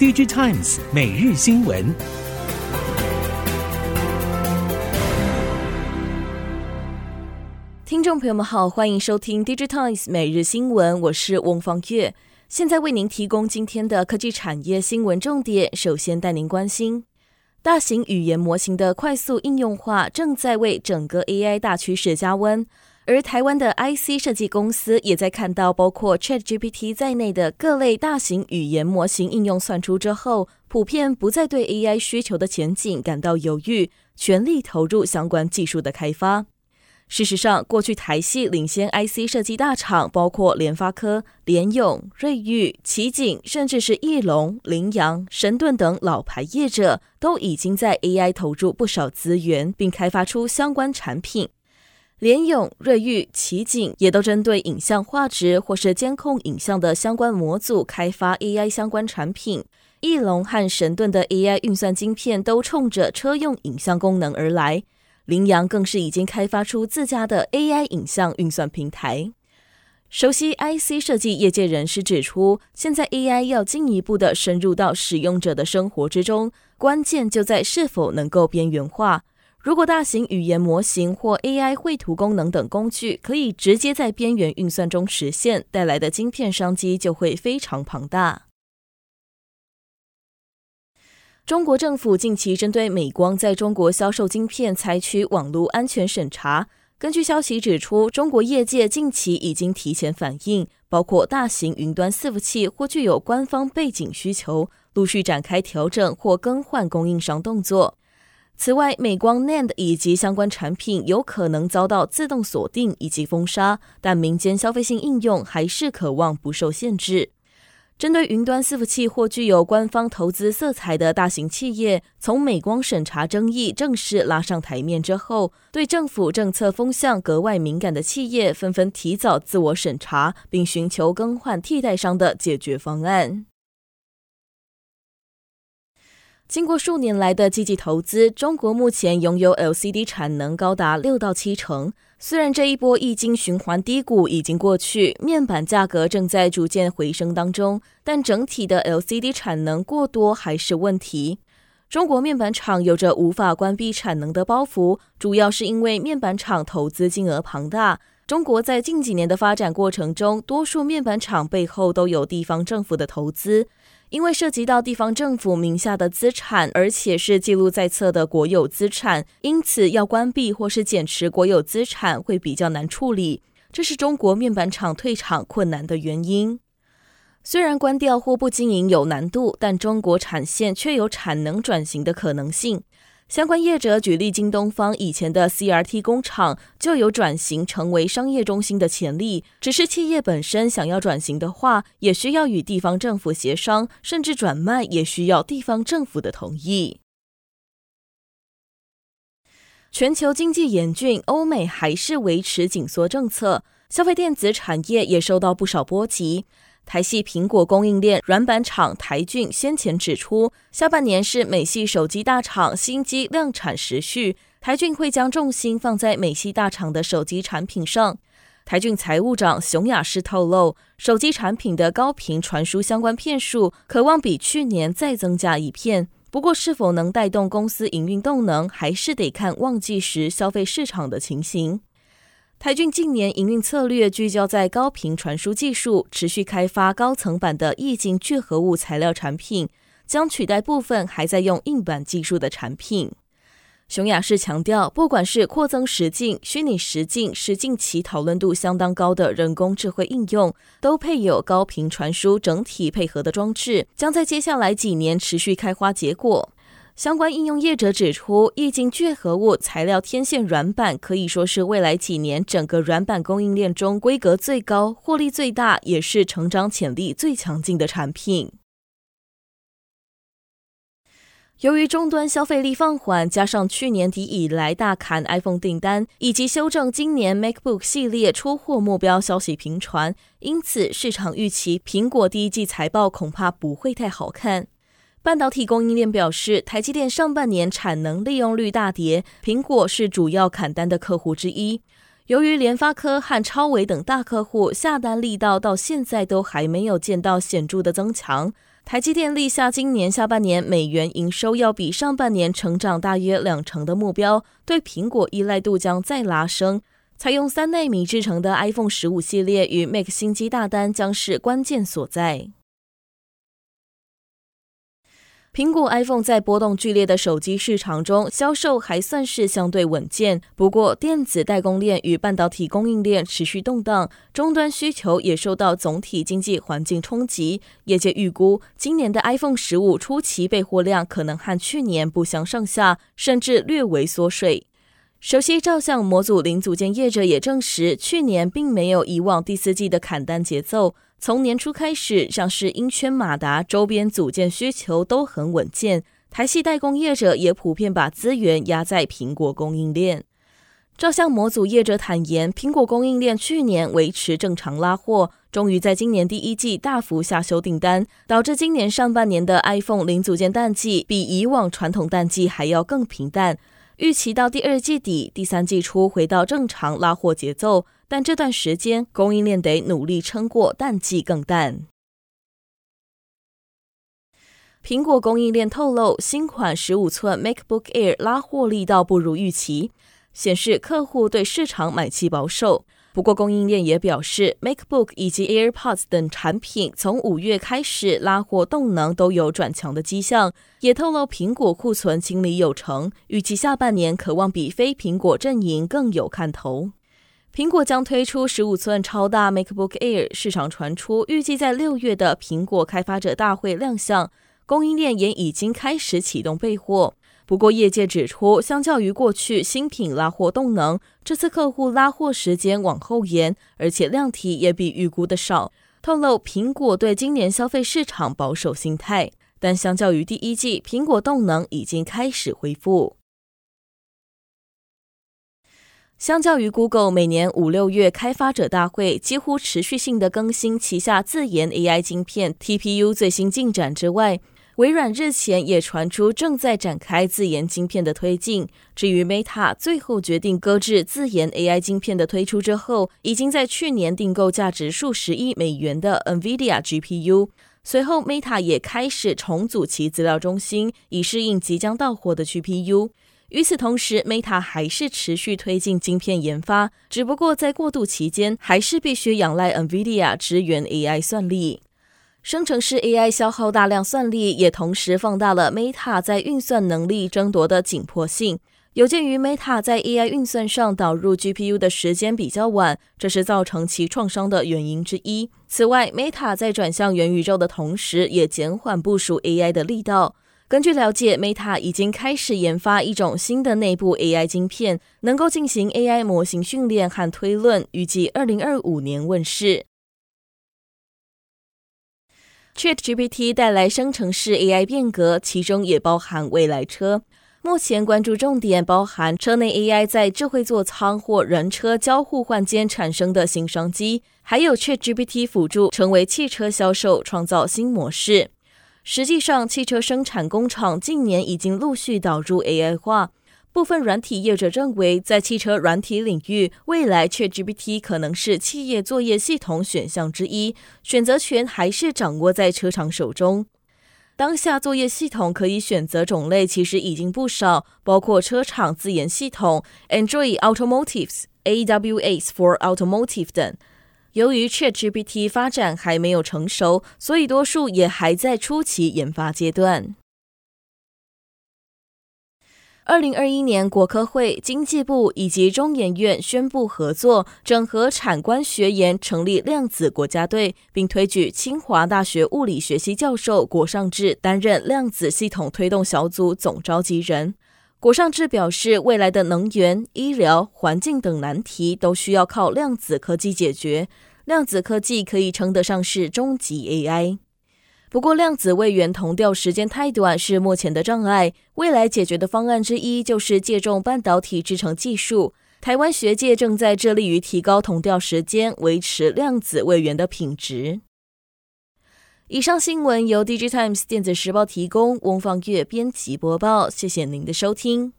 DigiTimes 每日新闻。听众朋友们好，欢迎收听 DigiTimes 每日新闻，我是翁方月，现在为您提供今天的科技产业新闻重点。首先带您关心，大型语言模型的快速应用化正在为整个 AI 大趋势加温。而台湾的 IC 设计公司也在看到包括 ChatGPT 在内的各类大型语言模型应用算出之后，普遍不再对 AI 需求的前景感到犹豫，全力投入相关技术的开发。事实上，过去台系领先 IC 设计大厂，包括联发科、联咏、瑞昱、奇景，甚至是翼龙、羚羊、神盾等老牌业者，都已经在 AI 投入不少资源，并开发出相关产品。联咏、瑞昱、奇景也都针对影像画质或是监控影像的相关模组开发 AI 相关产品。翼龙和神盾的 AI 运算晶片都冲着车用影像功能而来。羚羊更是已经开发出自家的 AI 影像运算平台。熟悉 IC 设计业界人士指出，现在 AI 要进一步的深入到使用者的生活之中，关键就在是否能够边缘化。如果大型语言模型或 AI 绘图功能等工具可以直接在边缘运算中实现，带来的晶片商机就会非常庞大。中国政府近期针对美光在中国销售晶片采取网络安全审查。根据消息指出，中国业界近期已经提前反应，包括大型云端伺服器或具有官方背景需求，陆续展开调整或更换供应商动作。此外，美光 NAND 以及相关产品有可能遭到自动锁定以及封杀，但民间消费性应用还是渴望不受限制。针对云端伺服器或具有官方投资色彩的大型企业，从美光审查争议正式拉上台面之后，对政府政策风向格外敏感的企业纷纷提早自我审查，并寻求更换替代商的解决方案。经过数年来的积极投资，中国目前拥有 LCD 产能高达六到七成。虽然这一波液晶循环低谷已经过去，面板价格正在逐渐回升当中，但整体的 LCD 产能过多还是问题。中国面板厂有着无法关闭产能的包袱，主要是因为面板厂投资金额庞大。中国在近几年的发展过程中，多数面板厂背后都有地方政府的投资。因为涉及到地方政府名下的资产，而且是记录在册的国有资产，因此要关闭或是减持国有资产会比较难处理，这是中国面板厂退场困难的原因。虽然关掉或不经营有难度，但中国产线却有产能转型的可能性。相关业者举例，京东方以前的 CRT 工厂就有转型成为商业中心的潜力。只是企业本身想要转型的话，也需要与地方政府协商，甚至转卖也需要地方政府的同意。全球经济严峻，欧美还是维持紧缩政策，消费电子产业也受到不少波及。台系苹果供应链软板厂台俊先前指出，下半年是美系手机大厂新机量产时序，台俊会将重心放在美系大厂的手机产品上。台俊财务长熊雅士透露，手机产品的高频传输相关片数，可望比去年再增加一片。不过，是否能带动公司营运动能，还是得看旺季时消费市场的情形。台郡近年营运策略聚焦在高频传输技术，持续开发高层版的液晶聚合物材料产品，将取代部分还在用硬板技术的产品。熊雅士强调，不管是扩增实境、虚拟实境，是近期讨论度相当高的人工智慧应用，都配有高频传输整体配合的装置，将在接下来几年持续开花结果。相关应用业者指出，液晶聚合物材料天线软板可以说是未来几年整个软板供应链中规格最高、获利最大，也是成长潜力最强劲的产品。由于终端消费力放缓，加上去年底以来大砍 iPhone 订单，以及修正今年 MacBook 系列出货目标消息频传，因此市场预期苹果第一季财报恐怕不会太好看。半导体供应链表示，台积电上半年产能利用率大跌，苹果是主要砍单的客户之一。由于联发科和超微等大客户下单力道到现在都还没有见到显著的增强，台积电立下今年下半年美元营收要比上半年成长大约两成的目标，对苹果依赖度将再拉升。采用三纳米制成的 iPhone 十五系列与 Mac 新机大单将是关键所在。苹果 iPhone 在波动剧烈的手机市场中销售还算是相对稳健，不过电子代工链与半导体供应链持续动荡，终端需求也受到总体经济环境冲击。业界预估，今年的 iPhone 十五初期备货量可能和去年不相上下，甚至略微缩水。熟悉照相模组零组件业者也证实，去年并没有以往第四季的砍单节奏。从年初开始，像是英圈、马达周边组件需求都很稳健。台系代工业者也普遍把资源压在苹果供应链。照相模组业者坦言，苹果供应链去年维持正常拉货，终于在今年第一季大幅下修订单，导致今年上半年的 iPhone 零组件淡季比以往传统淡季还要更平淡。预期到第二季底、第三季初回到正常拉货节奏，但这段时间供应链得努力撑过淡季更淡。苹果供应链透露，新款十五寸 MacBook Air 拉货力道不如预期，显示客户对市场买气保守。不过，供应链也表示，MacBook 以及 AirPods 等产品从五月开始拉货动能都有转强的迹象，也透露苹果库存清理有成，预计下半年可望比非苹果阵营更有看头。苹果将推出十五寸超大 MacBook Air，市场传出预计在六月的苹果开发者大会亮相，供应链也已经开始启动备货。不过，业界指出，相较于过去新品拉货动能，这次客户拉货时间往后延，而且量体也比预估的少。透露苹果对今年消费市场保守心态，但相较于第一季，苹果动能已经开始恢复。相较于 Google 每年五六月开发者大会几乎持续性的更新旗下自研 AI 晶片 TPU 最新进展之外，微软日前也传出正在展开自研晶片的推进。至于 Meta 最后决定搁置自研 AI 晶片的推出之后，已经在去年订购价值数十亿美元的 NVIDIA GPU。随后，Meta 也开始重组其资料中心，以适应即将到货的 GPU。与此同时，Meta 还是持续推进晶片研发，只不过在过渡期间，还是必须仰赖 NVIDIA 支援 AI 算力。生成式 AI 消耗大量算力，也同时放大了 Meta 在运算能力争夺的紧迫性。有鉴于 Meta 在 AI 运算上导入 GPU 的时间比较晚，这是造成其创伤的原因之一。此外，Meta 在转向元宇宙的同时，也减缓部署 AI 的力道。根据了解，Meta 已经开始研发一种新的内部 AI 晶片，能够进行 AI 模型训练和推论，预计二零二五年问世。ChatGPT 带来生成式 AI 变革，其中也包含未来车。目前关注重点包含车内 AI 在智慧座舱或人车交互换间产生的新商机，还有 ChatGPT 辅助成为汽车销售创造新模式。实际上，汽车生产工厂近年已经陆续导入 AI 化。部分软体业者认为，在汽车软体领域，未来 ChatGPT 可能是企业作业系统选项之一，选择权还是掌握在车厂手中。当下作业系统可以选择种类其实已经不少，包括车厂自研系统、Android Automotives、AWS for Automotive 等。由于 ChatGPT 发展还没有成熟，所以多数也还在初期研发阶段。二零二一年，国科会、经济部以及中研院宣布合作，整合产官学研，成立量子国家队，并推举清华大学物理学系教授郭尚志担任量子系统推动小组总召集人。郭尚志表示，未来的能源、医疗、环境等难题都需要靠量子科技解决，量子科技可以称得上是终极 AI。不过，量子位元同调时间太短是目前的障碍。未来解决的方案之一就是借重半导体制成技术。台湾学界正在致力于提高同调时间，维持量子位元的品质。以上新闻由 DigiTimes 电子时报提供，翁方月编辑播报。谢谢您的收听。